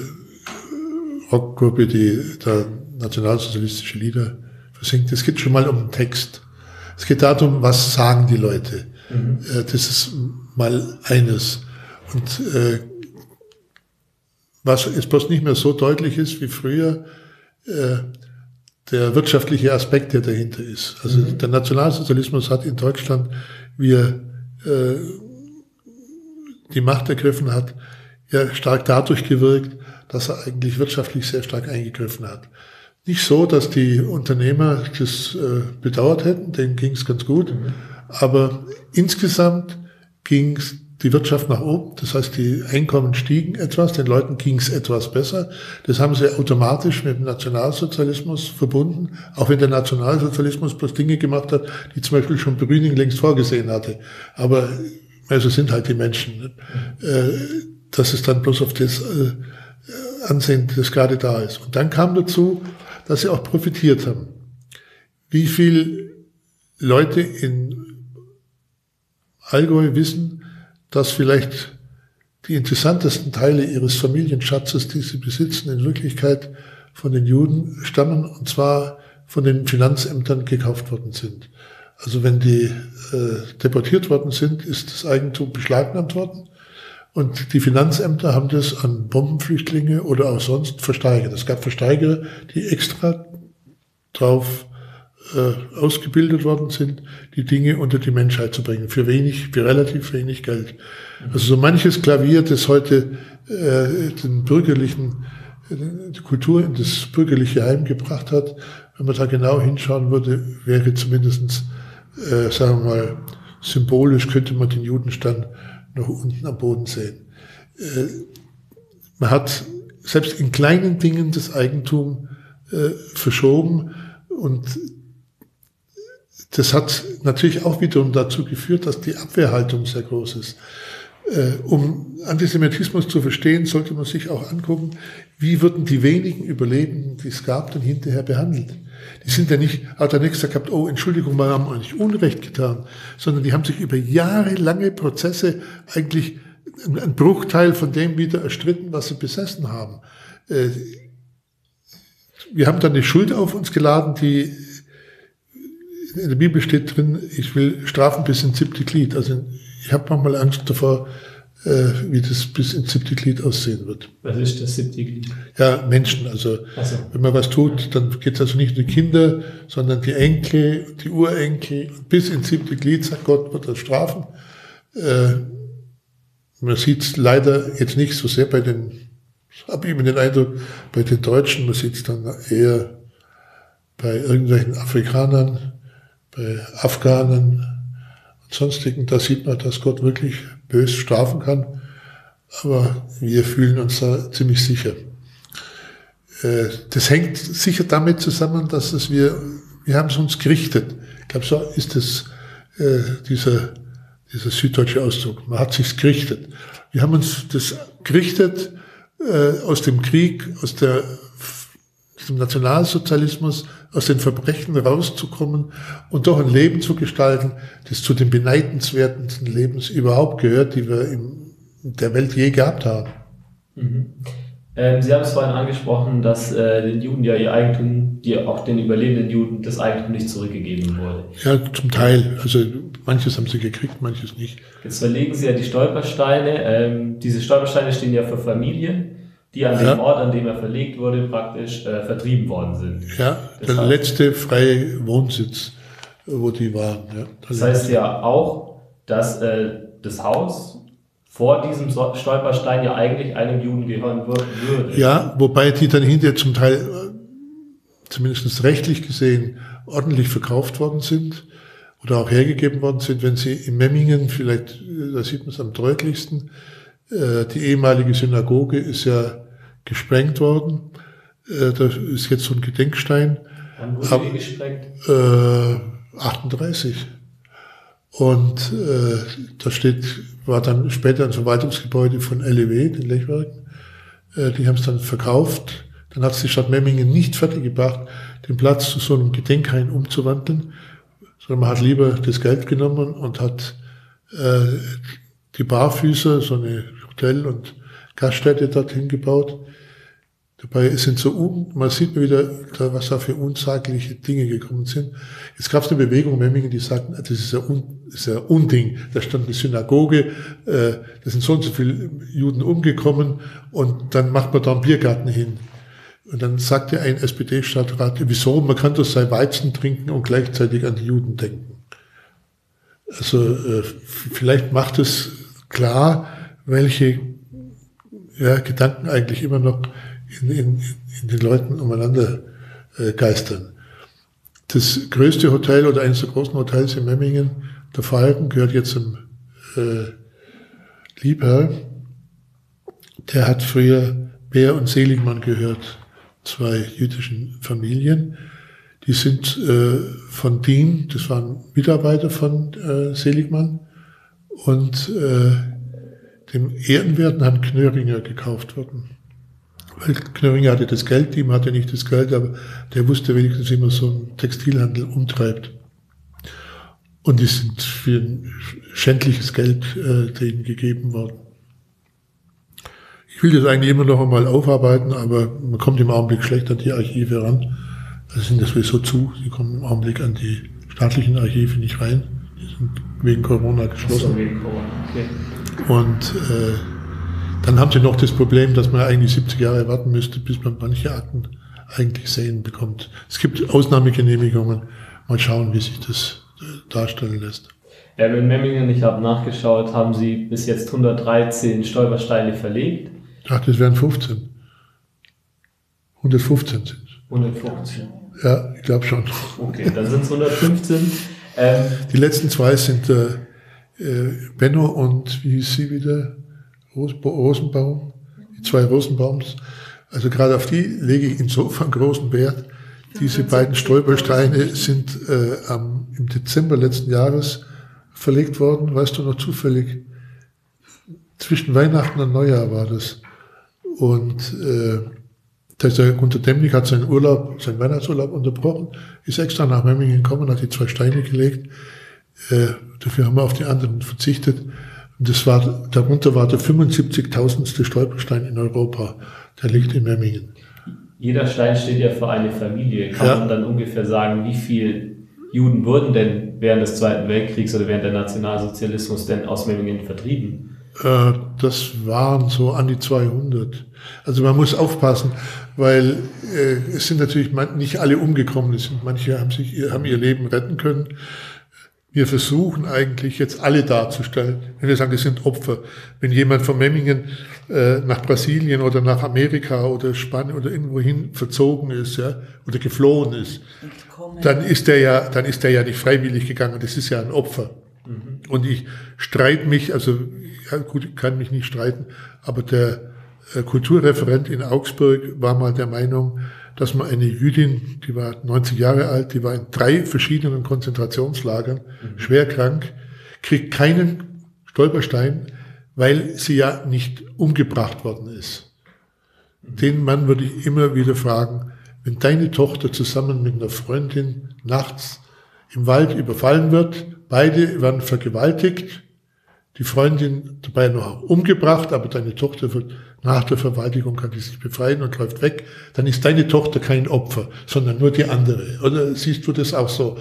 Rockgruppe, die da nationalsozialistische Lieder versingt. Es geht schon mal um den Text. Es geht darum, was sagen die Leute. Mhm. Äh, das ist mal eines. Und äh, was jetzt bloß nicht mehr so deutlich ist wie früher, der wirtschaftliche Aspekt, der dahinter ist. Also mhm. der Nationalsozialismus hat in Deutschland, wie er äh, die Macht ergriffen hat, ja stark dadurch gewirkt, dass er eigentlich wirtschaftlich sehr stark eingegriffen hat. Nicht so, dass die Unternehmer das äh, bedauert hätten, denen ging es ganz gut, mhm. aber insgesamt ging die Wirtschaft nach oben, das heißt, die Einkommen stiegen etwas, den Leuten ging es etwas besser. Das haben sie automatisch mit dem Nationalsozialismus verbunden, auch wenn der Nationalsozialismus bloß Dinge gemacht hat, die zum Beispiel schon Brüning längst vorgesehen hatte. Aber also sind halt die Menschen. Ne? Äh, dass es dann bloß auf das äh, Ansehen, das gerade da ist. Und dann kam dazu, dass sie auch profitiert haben. Wie viel Leute in Allgäu wissen, dass vielleicht die interessantesten Teile ihres Familienschatzes, die sie besitzen, in Wirklichkeit von den Juden stammen, und zwar von den Finanzämtern gekauft worden sind. Also wenn die äh, deportiert worden sind, ist das Eigentum beschlagnahmt worden und die Finanzämter haben das an Bombenflüchtlinge oder auch sonst versteigert. Es gab Versteiger, die extra drauf äh, ausgebildet worden sind, die Dinge unter die Menschheit zu bringen. Für wenig, für relativ wenig Geld. Also so manches Klavier, das heute äh, den bürgerlichen, äh, die Kultur in das bürgerliche Heim gebracht hat, wenn man da genau hinschauen würde, wäre zumindestens, äh, sagen wir mal, symbolisch könnte man den Judenstand noch unten am Boden sehen. Äh, man hat selbst in kleinen Dingen das Eigentum äh, verschoben und das hat natürlich auch wiederum dazu geführt, dass die Abwehrhaltung sehr groß ist. Äh, um Antisemitismus zu verstehen, sollte man sich auch angucken, wie wurden die wenigen Überlebenden, die es gab, dann hinterher behandelt. Die sind ja nicht, hat der Nächste gesagt, oh, Entschuldigung, wir haben euch Unrecht getan, sondern die haben sich über jahrelange Prozesse eigentlich ein Bruchteil von dem wieder erstritten, was sie besessen haben. Äh, wir haben dann eine Schuld auf uns geladen, die in der Bibel steht drin, ich will strafen bis ins siebte Glied. Also ich habe manchmal Angst davor, äh, wie das bis ins siebte Glied aussehen wird. Was ist das siebte Glied? Ja, Menschen. Also so. wenn man was tut, dann geht es also nicht nur Kinder, sondern die Enkel, die Urenkel. Bis ins siebte Glied, sagt Gott, wird er strafen. Äh, man sieht es leider jetzt nicht so sehr bei den, habe ich immer den Eindruck, bei den Deutschen, man sieht es dann eher bei irgendwelchen Afrikanern, bei Afghanen und sonstigen, da sieht man, dass Gott wirklich bös strafen kann. Aber wir fühlen uns da ziemlich sicher. Äh, das hängt sicher damit zusammen, dass es wir, wir haben es uns gerichtet. Ich glaube, so ist es, äh, dieser, dieser süddeutsche Ausdruck. Man hat sich's gerichtet. Wir haben uns das gerichtet äh, aus dem Krieg, aus der dem Nationalsozialismus, aus den Verbrechen rauszukommen und doch ein Leben zu gestalten, das zu den beneidenswertesten Lebens überhaupt gehört, die wir in der Welt je gehabt haben. Mhm. Ähm, Sie haben es vorhin angesprochen, dass äh, den Juden ja ihr Eigentum, die, auch den überlebenden Juden, das Eigentum nicht zurückgegeben wurde. Ja, zum Teil. Also manches haben sie gekriegt, manches nicht. Jetzt verlegen Sie ja die Stolpersteine. Ähm, diese Stolpersteine stehen ja für Familien die an ja. dem Ort, an dem er verlegt wurde, praktisch äh, vertrieben worden sind. Ja, das der heißt, letzte freie Wohnsitz, wo die waren. Ja, das heißt ja auch, dass äh, das Haus vor diesem Stolperstein ja eigentlich einem Juden gehören würde. Ja, wobei die dann hinterher zum Teil, äh, zumindest rechtlich gesehen, ordentlich verkauft worden sind oder auch hergegeben worden sind, wenn sie in Memmingen, vielleicht, äh, da sieht man es am deutlichsten, die ehemalige Synagoge ist ja gesprengt worden. Äh, da ist jetzt so ein Gedenkstein. Wann wurde Aber, die gesprengt? Äh, 38. Und äh, da steht, war dann später ein Verwaltungsgebäude von LEW, den Lechwerken. Äh, die haben es dann verkauft. Dann hat es die Stadt Memmingen nicht fertiggebracht, den Platz zu so einem Gedenkhain umzuwandeln, sondern man hat lieber das Geld genommen und hat äh, die Barfüßer, so eine Hotel- und Gaststätte dorthin gebaut. Dabei sind so, man sieht wieder, was da für unsagliche Dinge gekommen sind. Jetzt gab es eine Bewegung in Memmingen, die sagten, das ist ein, Un, Unding. Da stand eine Synagoge, äh, da sind so und so viele Juden umgekommen und dann macht man da einen Biergarten hin. Und dann sagte ein SPD-Stadtrat, wieso, man kann doch sein Weizen trinken und gleichzeitig an die Juden denken. Also äh, vielleicht macht es klar, welche ja, Gedanken eigentlich immer noch in, in, in den Leuten umeinander äh, geistern. Das größte Hotel oder eines der großen Hotels in Memmingen, der Falken, gehört jetzt zum äh, Liebherr. Der hat früher Bär und Seligmann gehört, zwei jüdischen Familien. Die sind äh, von Dien, das waren Mitarbeiter von äh, Seligmann, und äh, dem ehrenwerten Herrn Knöringer gekauft worden. Weil Knöringer hatte das Geld, ihm hatte nicht das Geld, aber der wusste wenigstens, wie man so einen Textilhandel umtreibt. Und die sind für ein schändliches Geld äh, denen gegeben worden. Ich will das eigentlich immer noch einmal aufarbeiten, aber man kommt im Augenblick schlecht an die Archive ran. Also sind das sowieso zu. Sie kommen im Augenblick an die staatlichen Archive nicht rein. Die sind wegen Corona geschlossen. So, wegen Corona, okay. Und äh, dann haben sie noch das Problem, dass man eigentlich 70 Jahre warten müsste, bis man manche Akten eigentlich sehen bekommt. Es gibt Ausnahmegenehmigungen. Mal schauen, wie sich das äh, darstellen lässt. Ähm, in Memmingen, ich habe nachgeschaut, haben sie bis jetzt 113 Stolpersteine verlegt. Ach, das wären 15. 115 sind es. 115. Ja, ich glaube schon. Okay, dann sind es 115. Ähm, Die letzten zwei sind äh, äh, Benno und wie hieß sie wieder? Rosenbaum, die zwei Rosenbaums. Also gerade auf die lege ich insofern großen Wert. Diese beiden Stolpersteine sind äh, am, im Dezember letzten Jahres verlegt worden. Weißt du noch zufällig? Zwischen Weihnachten und Neujahr war das. Und äh, der Gunter Demnig hat seinen Urlaub, seinen Weihnachtsurlaub unterbrochen, ist extra nach Memmingen gekommen, hat die zwei Steine gelegt. Äh, dafür haben wir auf die anderen verzichtet. Und das war, darunter war der 75.000. Stolperstein in Europa. Der liegt in Memmingen. Jeder Stein steht ja für eine Familie. Kann ja. man dann ungefähr sagen, wie viel Juden wurden denn während des Zweiten Weltkriegs oder während der Nationalsozialismus denn aus Memmingen vertrieben? Äh, das waren so an die 200. Also man muss aufpassen, weil äh, es sind natürlich nicht alle umgekommen. Es sind, manche haben sich haben ihr Leben retten können wir versuchen eigentlich jetzt alle darzustellen. Wenn wir sagen, das sind Opfer. Wenn jemand von Memmingen äh, nach Brasilien oder nach Amerika oder Spanien oder irgendwohin verzogen ist, ja, oder geflohen ist, dann ist der ja, dann ist der ja nicht freiwillig gegangen. Das ist ja ein Opfer. Mhm. Und ich streite mich, also ja, gut, ich kann mich nicht streiten, aber der äh, Kulturreferent in Augsburg war mal der Meinung, dass man eine Jüdin, die war 90 Jahre alt, die war in drei verschiedenen Konzentrationslagern, mhm. schwer krank, kriegt keinen Stolperstein, weil sie ja nicht umgebracht worden ist. Mhm. Den Mann würde ich immer wieder fragen, wenn deine Tochter zusammen mit einer Freundin nachts im Wald überfallen wird, beide werden vergewaltigt, die Freundin dabei noch umgebracht, aber deine Tochter wird nach der Verwaltigung kann die sich befreien und läuft weg, dann ist deine Tochter kein Opfer, sondern nur die andere. Oder siehst du das auch so?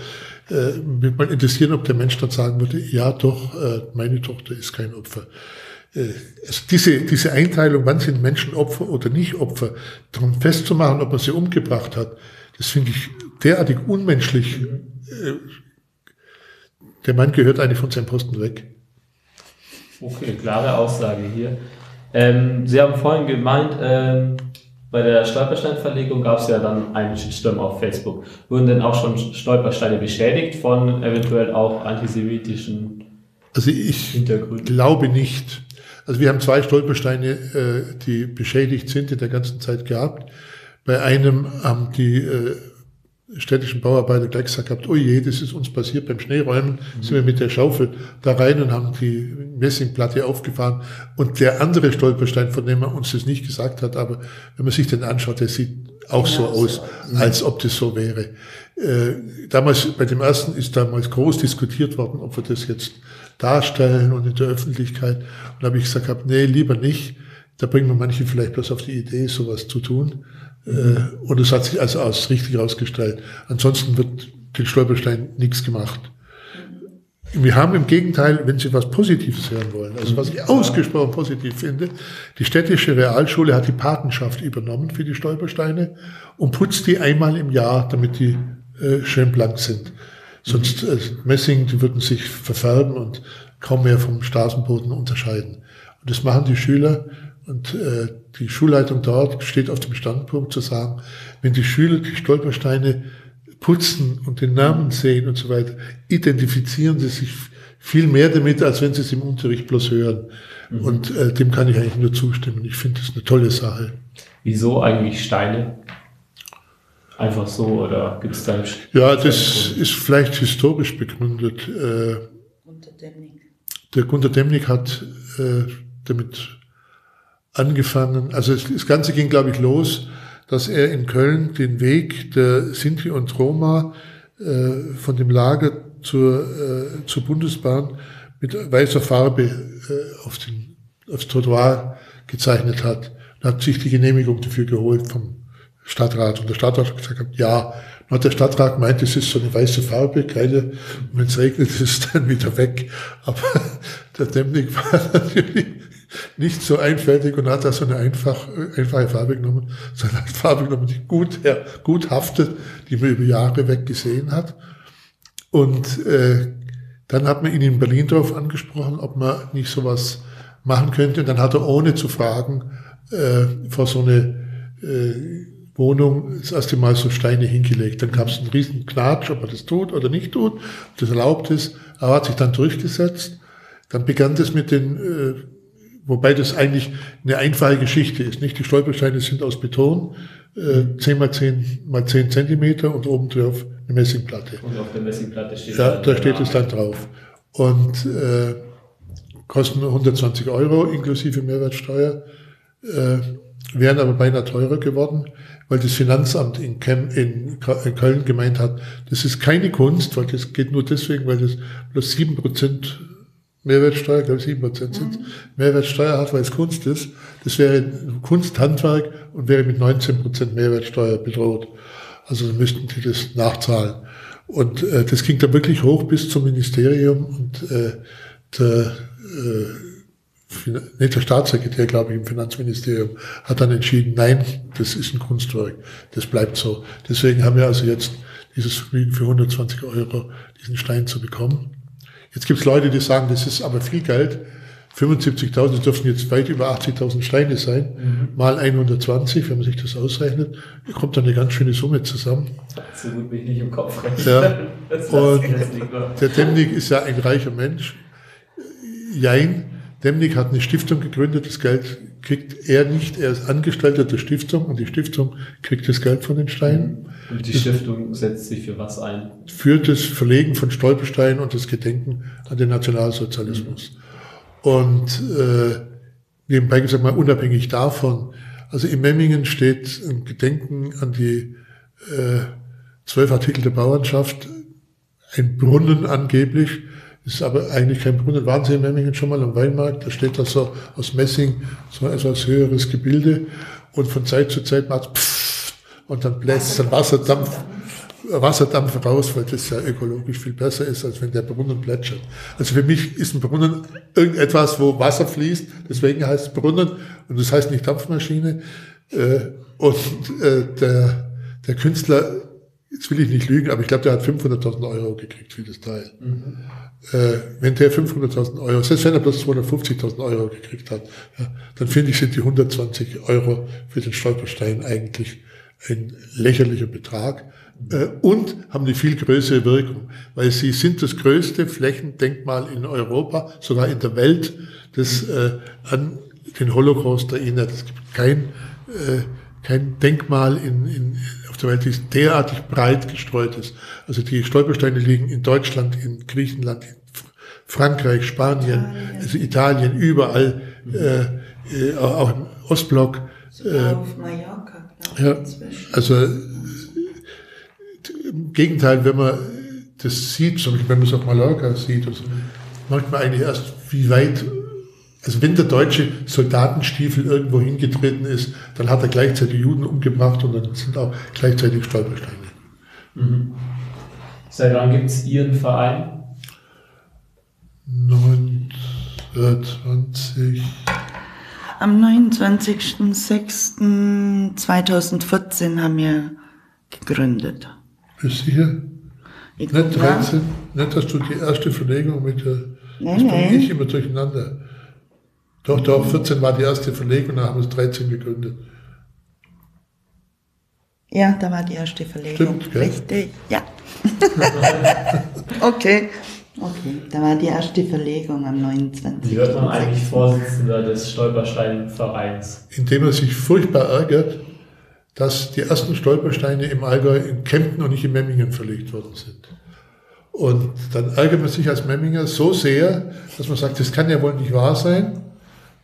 Äh, mich mal interessieren, ob der Mensch dann sagen würde, ja doch, äh, meine Tochter ist kein Opfer. Äh, also diese, diese Einteilung, wann sind Menschen Opfer oder nicht Opfer, darum festzumachen, ob man sie umgebracht hat, das finde ich derartig unmenschlich. Äh, der Mann gehört eigentlich von seinem Posten weg. Okay, klare Aussage hier. Ähm, Sie haben vorhin gemeint, ähm, bei der Stolpersteinverlegung gab es ja dann einen Shitstorm auf Facebook. Wurden denn auch schon Stolpersteine beschädigt von eventuell auch antisemitischen also ich glaube nicht. Also wir haben zwei Stolpersteine, äh, die beschädigt sind in der ganzen Zeit gehabt. Bei einem haben die äh, städtischen Bauarbeiter gleich gesagt habt, oh je, das ist uns passiert beim Schneeräumen, mhm. sind wir mit der Schaufel da rein und haben die Messingplatte aufgefahren. Und der andere Stolperstein, von dem er uns das nicht gesagt hat, aber wenn man sich den anschaut, der sieht auch genau so aus, so. als ob das so wäre. Äh, damals, bei dem ersten ist damals groß diskutiert worden, ob wir das jetzt darstellen und in der Öffentlichkeit. Und da habe ich gesagt, hab, nee, lieber nicht. Da bringen wir manche vielleicht bloß auf die Idee, sowas zu tun. Äh, und es hat sich also als richtig herausgestellt. Ansonsten wird den Stolperstein nichts gemacht. Wir haben im Gegenteil, wenn Sie was Positives hören wollen, also was ich ausgesprochen positiv finde, die städtische Realschule hat die Patenschaft übernommen für die Stolpersteine und putzt die einmal im Jahr, damit die äh, schön blank sind. Sonst äh, Messing, die würden sich verfärben und kaum mehr vom Straßenboden unterscheiden. Und das machen die Schüler und äh, die Schulleitung dort steht auf dem Standpunkt zu sagen, wenn die Schüler die Stolpersteine putzen und den Namen sehen und so weiter, identifizieren sie sich viel mehr damit, als wenn sie es im Unterricht bloß hören. Mhm. Und äh, dem kann ich eigentlich nur zustimmen. Ich finde das eine tolle Sache. Wieso eigentlich Steine? Einfach so oder gibt es da Ja, das ist vielleicht historisch begründet. Äh, Gunter Demnig. Der Gunter Demnig hat äh, damit angefangen, also das Ganze ging, glaube ich, los, dass er in Köln den Weg der Sinti und Roma äh, von dem Lager zur, äh, zur Bundesbahn mit weißer Farbe äh, auf den, aufs Trottoir gezeichnet hat. Und hat sich die Genehmigung dafür geholt vom Stadtrat. Und der Stadtrat hat gesagt, ja. Und der Stadtrat gemeint, es ist so eine weiße Farbe, und wenn es regnet, ist es dann wieder weg. Aber der Demnig war natürlich nicht so einfältig und hat da so eine einfach, einfache Farbe genommen, so eine Farbe genommen, die gut, ja, gut haftet, die man über Jahre weg gesehen hat. Und äh, dann hat man ihn in Berlin darauf angesprochen, ob man nicht sowas machen könnte. Und dann hat er ohne zu fragen äh, vor so eine äh, Wohnung das erste Mal so Steine hingelegt. Dann gab es einen riesen Knatsch, ob er das tut oder nicht tut, ob das erlaubt ist. Er hat sich dann durchgesetzt. Dann begann das mit den äh, Wobei das eigentlich eine einfache Geschichte ist. Nicht? Die Stolpersteine sind aus Beton, äh, 10 mal 10 mal 10 Zentimeter und oben drauf eine Messingplatte. Und auf der Messingplatte steht Ja, da steht es dann drauf. Und äh, kosten 120 Euro inklusive Mehrwertsteuer, äh, wären aber beinahe teurer geworden, weil das Finanzamt in, Kem, in, in Köln gemeint hat, das ist keine Kunst, weil das geht nur deswegen, weil das bloß sieben Prozent Mehrwertsteuer, glaube ich, sieben Prozent sind, mhm. Mehrwertsteuer hat, weil es Kunst ist. Das wäre Kunsthandwerk und wäre mit 19 Prozent Mehrwertsteuer bedroht. Also müssten die das nachzahlen. Und äh, das ging dann wirklich hoch bis zum Ministerium und äh, der, äh, nicht der Staatssekretär, glaube ich, im Finanzministerium hat dann entschieden, nein, das ist ein Kunstwerk, das bleibt so. Deswegen haben wir also jetzt dieses Vergnügen für 120 Euro, diesen Stein zu bekommen. Jetzt gibt es Leute, die sagen, das ist aber viel Geld 75.000, das dürfen jetzt weit über 80.000 Steine sein, mhm. mal 120, wenn man sich das ausrechnet, kommt dann eine ganz schöne Summe zusammen. So gut bin ich nicht im Kopf rechnen. Ja. Und der Demnig ist ja ein reicher Mensch. Jein, Demnig hat eine Stiftung gegründet, das Geld kriegt er nicht, er ist Angestellter der Stiftung und die Stiftung kriegt das Geld von den Steinen. Und die Stiftung setzt sich für was ein? Für das Verlegen von Stolpersteinen und das Gedenken an den Nationalsozialismus. Mhm. Und äh, nebenbei gesagt mal unabhängig davon, also in Memmingen steht ein Gedenken an die äh, zwölf Artikel der Bauernschaft, ein Brunnen angeblich, ist aber eigentlich kein Brunnen. Waren Sie in Memmingen schon mal am Weinmarkt? Da steht das so aus Messing, so also als höheres Gebilde. Und von Zeit zu Zeit macht es und dann bläst dann Wasserdampf Wasserdampf raus, weil das ja ökologisch viel besser ist, als wenn der Brunnen plätschert. Also für mich ist ein Brunnen irgendetwas, wo Wasser fließt, deswegen heißt es Brunnen und das heißt nicht Dampfmaschine. Äh, und äh, der, der Künstler, jetzt will ich nicht lügen, aber ich glaube, der hat 500.000 Euro gekriegt für das Teil. Mhm. Äh, wenn der 500.000 Euro, selbst wenn er bloß 250.000 Euro gekriegt hat, ja, dann finde ich, sind die 120 Euro für den Stolperstein eigentlich ein lächerlicher Betrag äh, und haben eine viel größere Wirkung, weil sie sind das größte Flächendenkmal in Europa, sogar in der Welt, das äh, an den Holocaust erinnert. Es gibt kein, äh, kein Denkmal in, in, auf der Welt, das derartig breit gestreut ist. Also die Stolpersteine liegen in Deutschland, in Griechenland, in Frankreich, Spanien, also Italien, überall, äh, äh, auch im Ostblock. Sogar äh, auf Mallorca. Ja, also im Gegenteil, wenn man das sieht, zum Beispiel wenn man es auf Mallorca sieht, also merkt man eigentlich erst, wie weit, also wenn der deutsche Soldatenstiefel irgendwo hingetreten ist, dann hat er gleichzeitig Juden umgebracht und dann sind auch gleichzeitig Stolpersteine. Mhm. Seit wann gibt es Ihren Verein? 1920. Am 29.06.2014 haben wir gegründet. Bist du hier? Ich nicht 13, nicht hast du die erste Verlegung mit der, nein, das bringe ich immer durcheinander. Doch, doch, 14 war die erste Verlegung, dann haben wir es 13 gegründet. Ja, da war die erste Verlegung. Stimmt, gell? Richtig, ja. okay. Okay, da war die erste Verlegung am 29. Wie wird man eigentlich Vorsitzender des Stolpersteinvereins? Indem er sich furchtbar ärgert, dass die ersten Stolpersteine im Allgäu in Kempten und nicht in Memmingen verlegt worden sind. Und dann ärgert man sich als Memminger so sehr, dass man sagt, das kann ja wohl nicht wahr sein.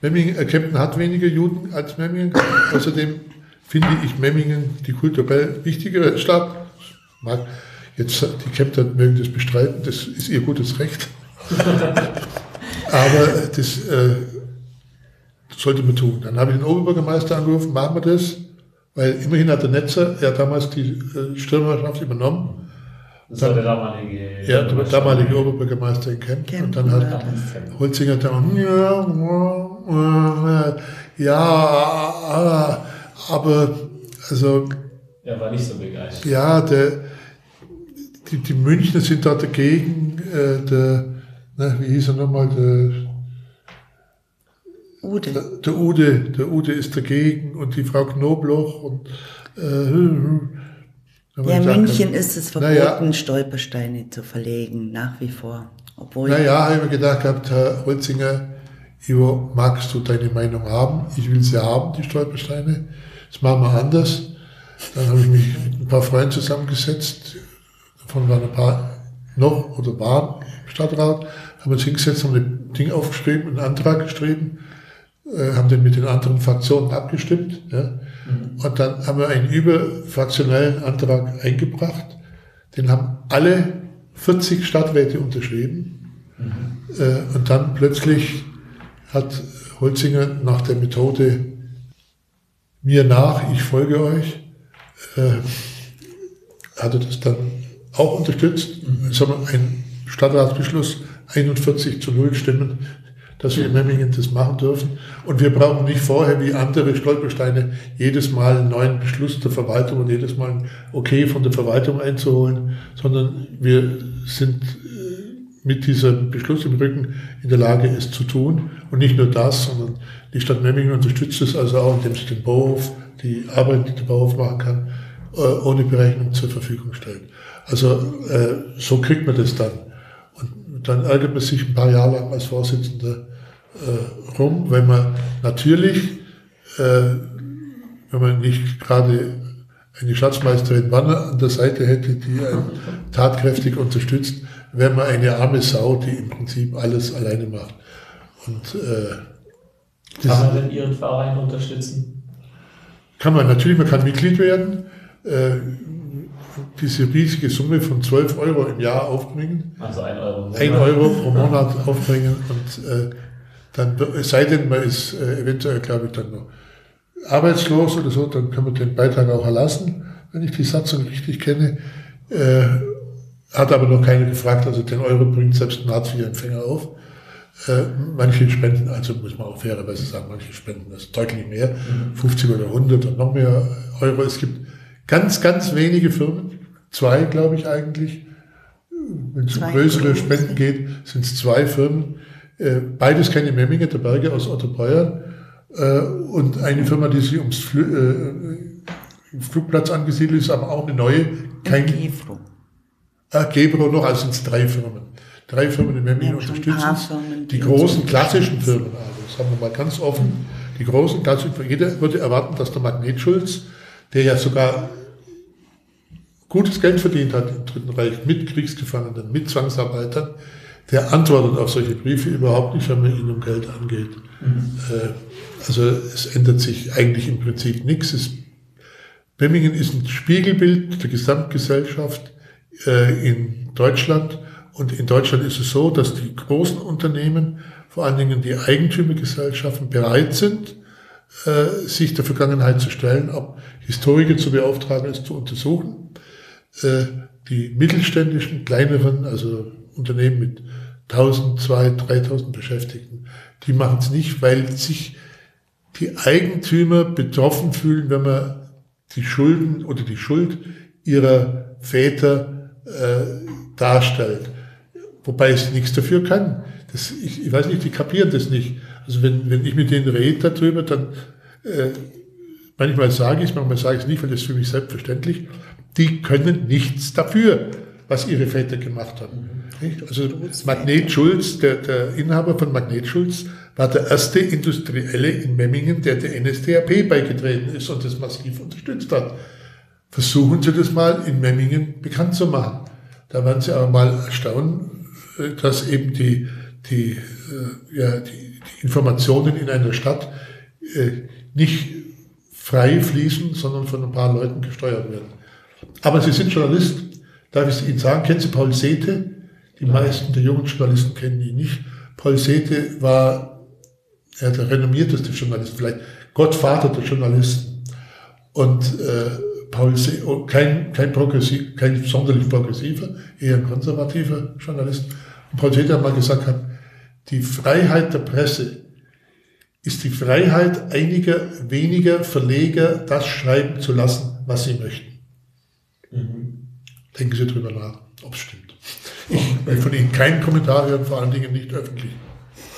Memmingen, äh, Kempten hat weniger Juden als Memmingen. Außerdem finde ich Memmingen die kulturell wichtigere Stadt. Mag jetzt die Kempter mögen das bestreiten, das ist ihr gutes Recht. Aber das äh, sollte man tun. Dann habe ich den Oberbürgermeister angerufen, machen wir das. Weil immerhin hat der Netzer ja damals die äh, Stürmerschaft übernommen. Das dann, war der damalige. Ja, der damalige Oberbürgermeister in Kempten. Kempten und dann hat ja. Holzinger da, ja, ja, aber, also. Er war nicht so begeistert. Ja, der, die, die Münchner sind da dagegen, äh, der, na, wie hieß er nochmal, der, Ude. Der, der, Ude, der Ude ist dagegen und die Frau Knobloch und äh, ja, in München ist es verboten, ja, Stolpersteine zu verlegen, nach wie vor. Obwohl naja, habe ich mir gedacht gehabt, Herr Holzinger, Ivo, magst du deine Meinung haben? Ich will sie haben, die Stolpersteine. Das machen wir anders. Dann habe ich mich mit ein paar Freunden zusammengesetzt. Davon waren ein paar noch oder waren im Stadtrat. Haben uns hingesetzt, haben ein Ding aufgeschrieben, einen Antrag geschrieben äh, haben den mit den anderen Fraktionen abgestimmt. Ja? Und dann haben wir einen überfraktionellen Antrag eingebracht. Den haben alle 40 Stadträte unterschrieben. Mhm. Äh, und dann plötzlich hat Holzinger nach der Methode mir nach, ich folge euch, äh, hat er das dann auch unterstützt. Mhm. Es haben ein Stadtratsbeschluss 41 zu 0 Stimmen dass wir in Memmingen das machen dürfen. Und wir brauchen nicht vorher wie andere Stolpersteine jedes Mal einen neuen Beschluss der Verwaltung und jedes Mal ein Okay von der Verwaltung einzuholen, sondern wir sind mit diesem Beschluss im Rücken in der Lage, es zu tun. Und nicht nur das, sondern die Stadt Memmingen unterstützt es also auch, indem sie den Bauhof, die Arbeit, die der Bauhof machen kann, äh, ohne Berechnung zur Verfügung stellt. Also äh, so kriegt man das dann. Und dann ärgert man sich ein paar Jahre lang als Vorsitzender äh, rum, wenn man natürlich, äh, wenn man nicht gerade eine Schatzmeisterin Wanner an der Seite hätte, die einen tatkräftig unterstützt, wäre man eine arme Sau, die im Prinzip alles alleine macht. Und, äh, kann man denn Ihren Verein unterstützen? Kann man natürlich, man kann Mitglied werden, äh, diese riesige Summe von 12 Euro im Jahr aufbringen. Also 1 Euro. 1 Euro pro Monat aufbringen und äh, dann, es sei denn, man ist äh, eventuell, glaube ich, dann noch arbeitslos oder so, dann kann man den Beitrag auch erlassen, wenn ich die Satzung richtig kenne. Äh, hat aber noch keiner gefragt, also den Euro bringt selbst ein Hartz-IV-Empfänger auf. Äh, manche spenden, also muss man auch fairerweise sagen, manche spenden das deutlich mehr, 50 oder 100 und noch mehr Euro. Es gibt ganz, ganz wenige Firmen, zwei glaube ich eigentlich, wenn es um größere Spenden geht, sind es zwei Firmen, äh, beides keine Memminger, der Berge aus Otterbreuer äh, und eine Firma, die sich ums Fl äh, Flugplatz angesiedelt ist, aber auch eine neue. Kein Gefro. Ah, Gebro noch, also sind es drei Firmen. Drei Firmen in Memmingen unterstützen die großen klassischen Firmen. Also das haben wir mal ganz offen. Die großen klassischen Firmen. Jeder würde erwarten, dass der Magnetschulz, der ja sogar gutes Geld verdient hat im Dritten Reich mit Kriegsgefangenen, mit Zwangsarbeitern, der antwortet auf solche Briefe überhaupt nicht, wenn man ihn um Geld angeht. Mhm. Also es ändert sich eigentlich im Prinzip nichts. Es, Bemmingen ist ein Spiegelbild der Gesamtgesellschaft äh, in Deutschland. Und in Deutschland ist es so, dass die großen Unternehmen, vor allen Dingen die Eigentümergesellschaften, bereit sind, äh, sich der Vergangenheit zu stellen, ob Historiker zu beauftragen, es zu untersuchen. Äh, die mittelständischen, kleineren, also Unternehmen mit 1000, 2000, 3000 Beschäftigten, die machen es nicht, weil sich die Eigentümer betroffen fühlen, wenn man die Schulden oder die Schuld ihrer Väter äh, darstellt. Wobei es nichts dafür kann. Das, ich, ich weiß nicht, die kapieren das nicht. Also wenn, wenn ich mit denen rede darüber, dann äh, manchmal sage ich es, manchmal sage ich es nicht, weil das ist für mich selbstverständlich. Die können nichts dafür, was ihre Väter gemacht haben. Also Magnet Schulz, der, der Inhaber von Magnet Schulz, war der erste Industrielle in Memmingen, der der NSDAP beigetreten ist und das massiv unterstützt hat. Versuchen Sie das mal in Memmingen bekannt zu machen. Da werden Sie aber mal erstaunen, äh, dass eben die, die, äh, ja, die, die Informationen in einer Stadt äh, nicht frei fließen, sondern von ein paar Leuten gesteuert werden. Aber Sie sind Journalist. Darf ich Ihnen sagen, kennen Sie Paul Sethe? Die meisten der jungen Journalisten kennen ihn nicht. Paul Sethe war er der renommierteste Journalist, vielleicht Gottvater der Journalisten. Und äh, Paul Se oh, kein, kein, progressiv, kein sonderlich progressiver, eher ein konservativer Journalist. Und Paul Seder hat mal gesagt, hat, die Freiheit der Presse ist die Freiheit einiger weniger Verleger, das schreiben zu lassen, was sie möchten. Mhm. Denken Sie drüber nach, ob es stimmt. Ich will von Ihnen keinen Kommentar hören, vor allen Dingen nicht öffentlich.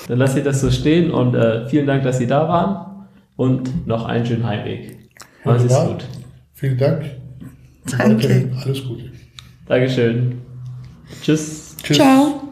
Dann lasse ich das so stehen und äh, vielen Dank, dass Sie da waren und noch einen schönen Heimweg. Alles ist gut. Vielen Dank. Danke. Alles Gute. Dankeschön. Tschüss. Tschüss. Ciao.